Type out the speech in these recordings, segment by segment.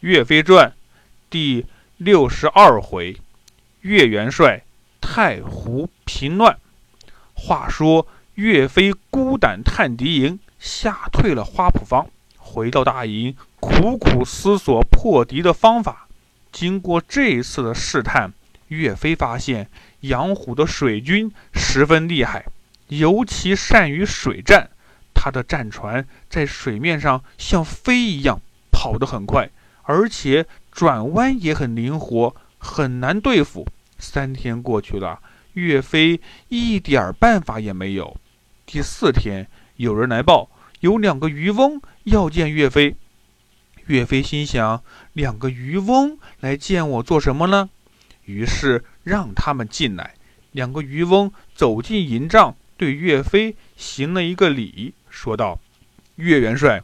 岳飞传第六十二回，岳元帅太湖平乱。话说岳飞孤胆探敌营，吓退了花圃方，回到大营，苦苦思索破敌的方法。经过这一次的试探，岳飞发现杨虎的水军十分厉害，尤其善于水战。他的战船在水面上像飞一样跑得很快。而且转弯也很灵活，很难对付。三天过去了，岳飞一点办法也没有。第四天，有人来报，有两个渔翁要见岳飞。岳飞心想：两个渔翁来见我做什么呢？于是让他们进来。两个渔翁走进营帐，对岳飞行了一个礼，说道：“岳元帅，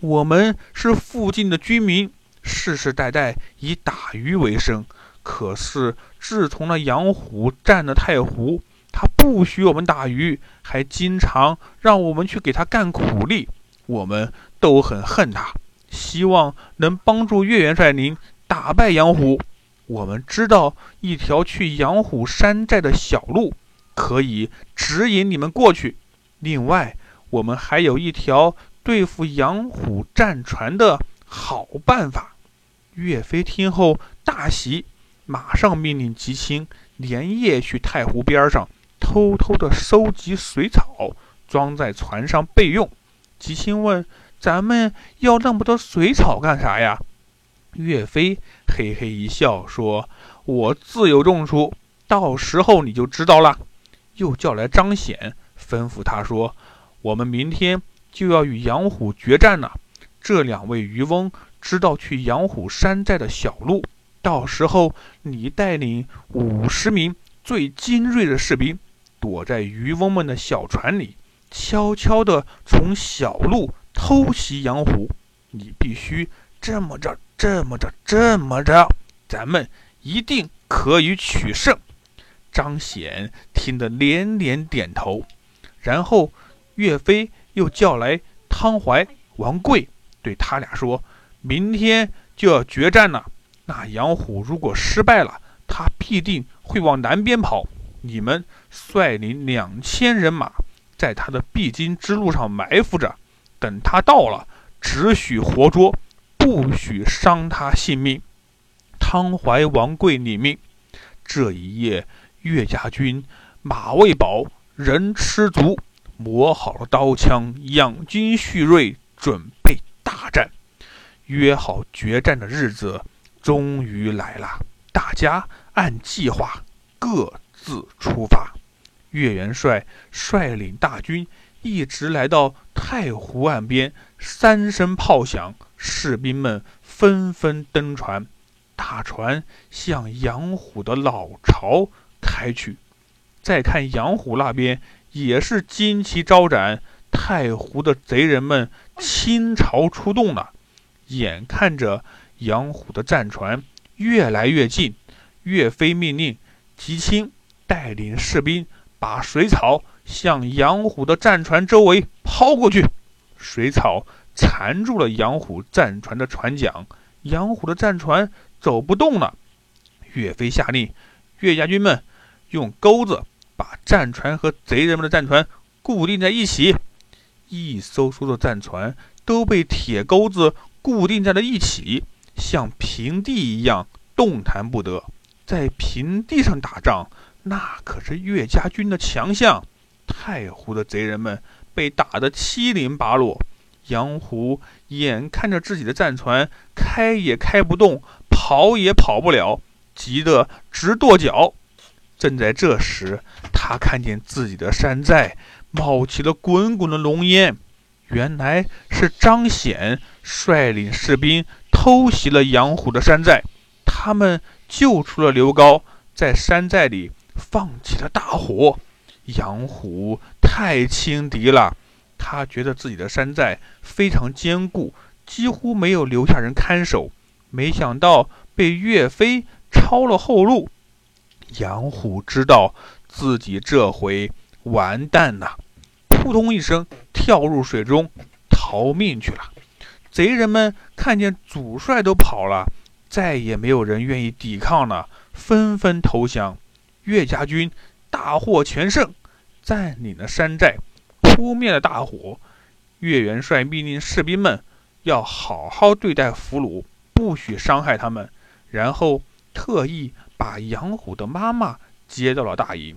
我们是附近的居民。”世世代代以打鱼为生，可是自从那杨虎占了太湖，他不许我们打鱼，还经常让我们去给他干苦力，我们都很恨他。希望能帮助岳元帅您打败杨虎。我们知道一条去杨虎山寨的小路，可以指引你们过去。另外，我们还有一条对付杨虎战船的好办法。岳飞听后大喜，马上命令吉青连夜去太湖边上偷偷地收集水草，装在船上备用。吉青问：“咱们要那么多水草干啥呀？”岳飞嘿嘿一笑说：“我自有用处，到时候你就知道了。”又叫来张显，吩咐他说：“我们明天就要与杨虎决战了。”这两位渔翁。知道去杨虎山寨的小路，到时候你带领五十名最精锐的士兵，躲在渔翁们的小船里，悄悄地从小路偷袭杨虎。你必须这么着，这么着，这么着，咱们一定可以取胜。张显听得连连点头。然后岳飞又叫来汤怀、王贵，对他俩说。明天就要决战了。那杨虎如果失败了，他必定会往南边跑。你们率领两千人马，在他的必经之路上埋伏着，等他到了，只许活捉，不许伤他性命。汤怀、王贵领命。这一夜，岳家军马未饱，人吃足，磨好了刀枪，养精蓄锐，准。约好决战的日子终于来了，大家按计划各自出发。岳元帅率领大军一直来到太湖岸边，三声炮响，士兵们纷纷登船，大船向杨虎的老巢开去。再看杨虎那边，也是旌旗招展，太湖的贼人们倾巢出动了。眼看着杨虎的战船越来越近，岳飞命令吉青带领士兵把水草向杨虎的战船周围抛过去。水草缠住了杨虎战船的船桨，杨虎的战船走不动了。岳飞下令，岳家军们用钩子把战船和贼人们的战船固定在一起。一艘艘的战船都被铁钩子。固定在了一起，像平地一样动弹不得。在平地上打仗，那可是岳家军的强项。太湖的贼人们被打得七零八落，杨虎眼看着自己的战船开也开不动，跑也跑不了，急得直跺脚。正在这时，他看见自己的山寨冒起了滚滚的浓烟。原来是张显率领士兵偷袭了杨虎的山寨，他们救出了刘高，在山寨里放起了大火。杨虎太轻敌了，他觉得自己的山寨非常坚固，几乎没有留下人看守，没想到被岳飞抄了后路。杨虎知道自己这回完蛋了。扑通一声，跳入水中逃命去了。贼人们看见主帅都跑了，再也没有人愿意抵抗了，纷纷投降。岳家军大获全胜，占领了山寨，扑灭了大火。岳元帅命令士兵们要好好对待俘虏，不许伤害他们。然后特意把杨虎的妈妈接到了大营。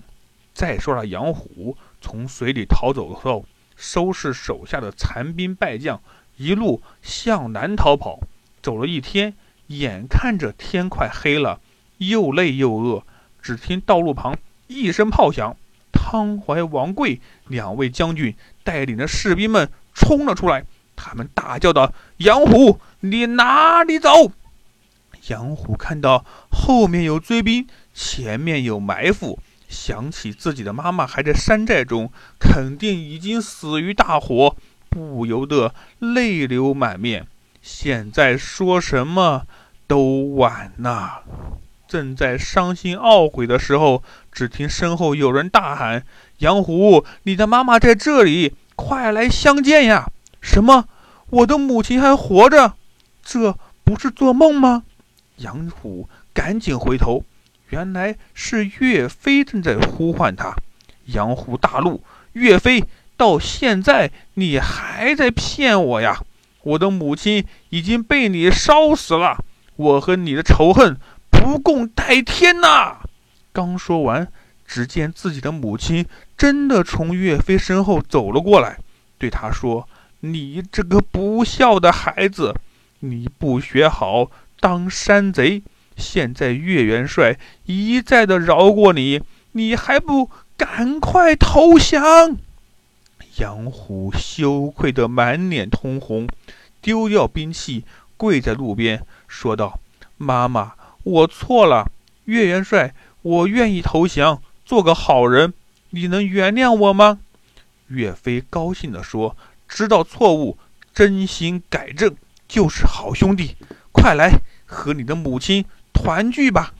再说了，杨虎从水里逃走后，收拾手下的残兵败将，一路向南逃跑。走了一天，眼看着天快黑了，又累又饿。只听道路旁一声炮响，汤怀、王贵两位将军带领着士兵们冲了出来。他们大叫道：“杨虎，你哪里走？”杨虎看到后面有追兵，前面有埋伏，想起自己的妈妈还在山寨中，肯定已经死于大火，不由得泪流满面。现在说什么都晚了。正在伤心懊悔的时候，只听身后有人大喊：“杨虎，你的妈妈在这里，快来相见呀！”什么？我的母亲还活着？这不是做梦吗？杨虎赶紧回头，原来是岳飞正在呼唤他。杨虎大怒：“岳飞，到现在你还在骗我呀！我的母亲已经被你烧死了，我和你的仇恨不共戴天呐！”刚说完，只见自己的母亲真的从岳飞身后走了过来，对他说：“你这个不孝的孩子，你不学好。”当山贼，现在岳元帅一再的饶过你，你还不赶快投降？杨虎羞愧的满脸通红，丢掉兵器，跪在路边，说道：“妈妈，我错了。岳元帅，我愿意投降，做个好人。你能原谅我吗？”岳飞高兴地说：“知道错误，真心改正，就是好兄弟。快来！”和你的母亲团聚吧。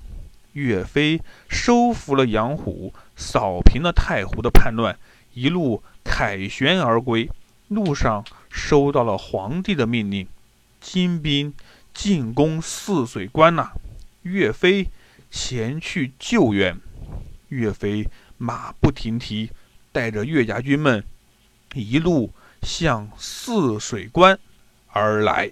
岳飞收服了杨虎，扫平了太湖的叛乱，一路凯旋而归。路上收到了皇帝的命令，金兵进攻泗水关了。岳飞前去救援。岳飞马不停蹄，带着岳家军们一路向泗水关而来。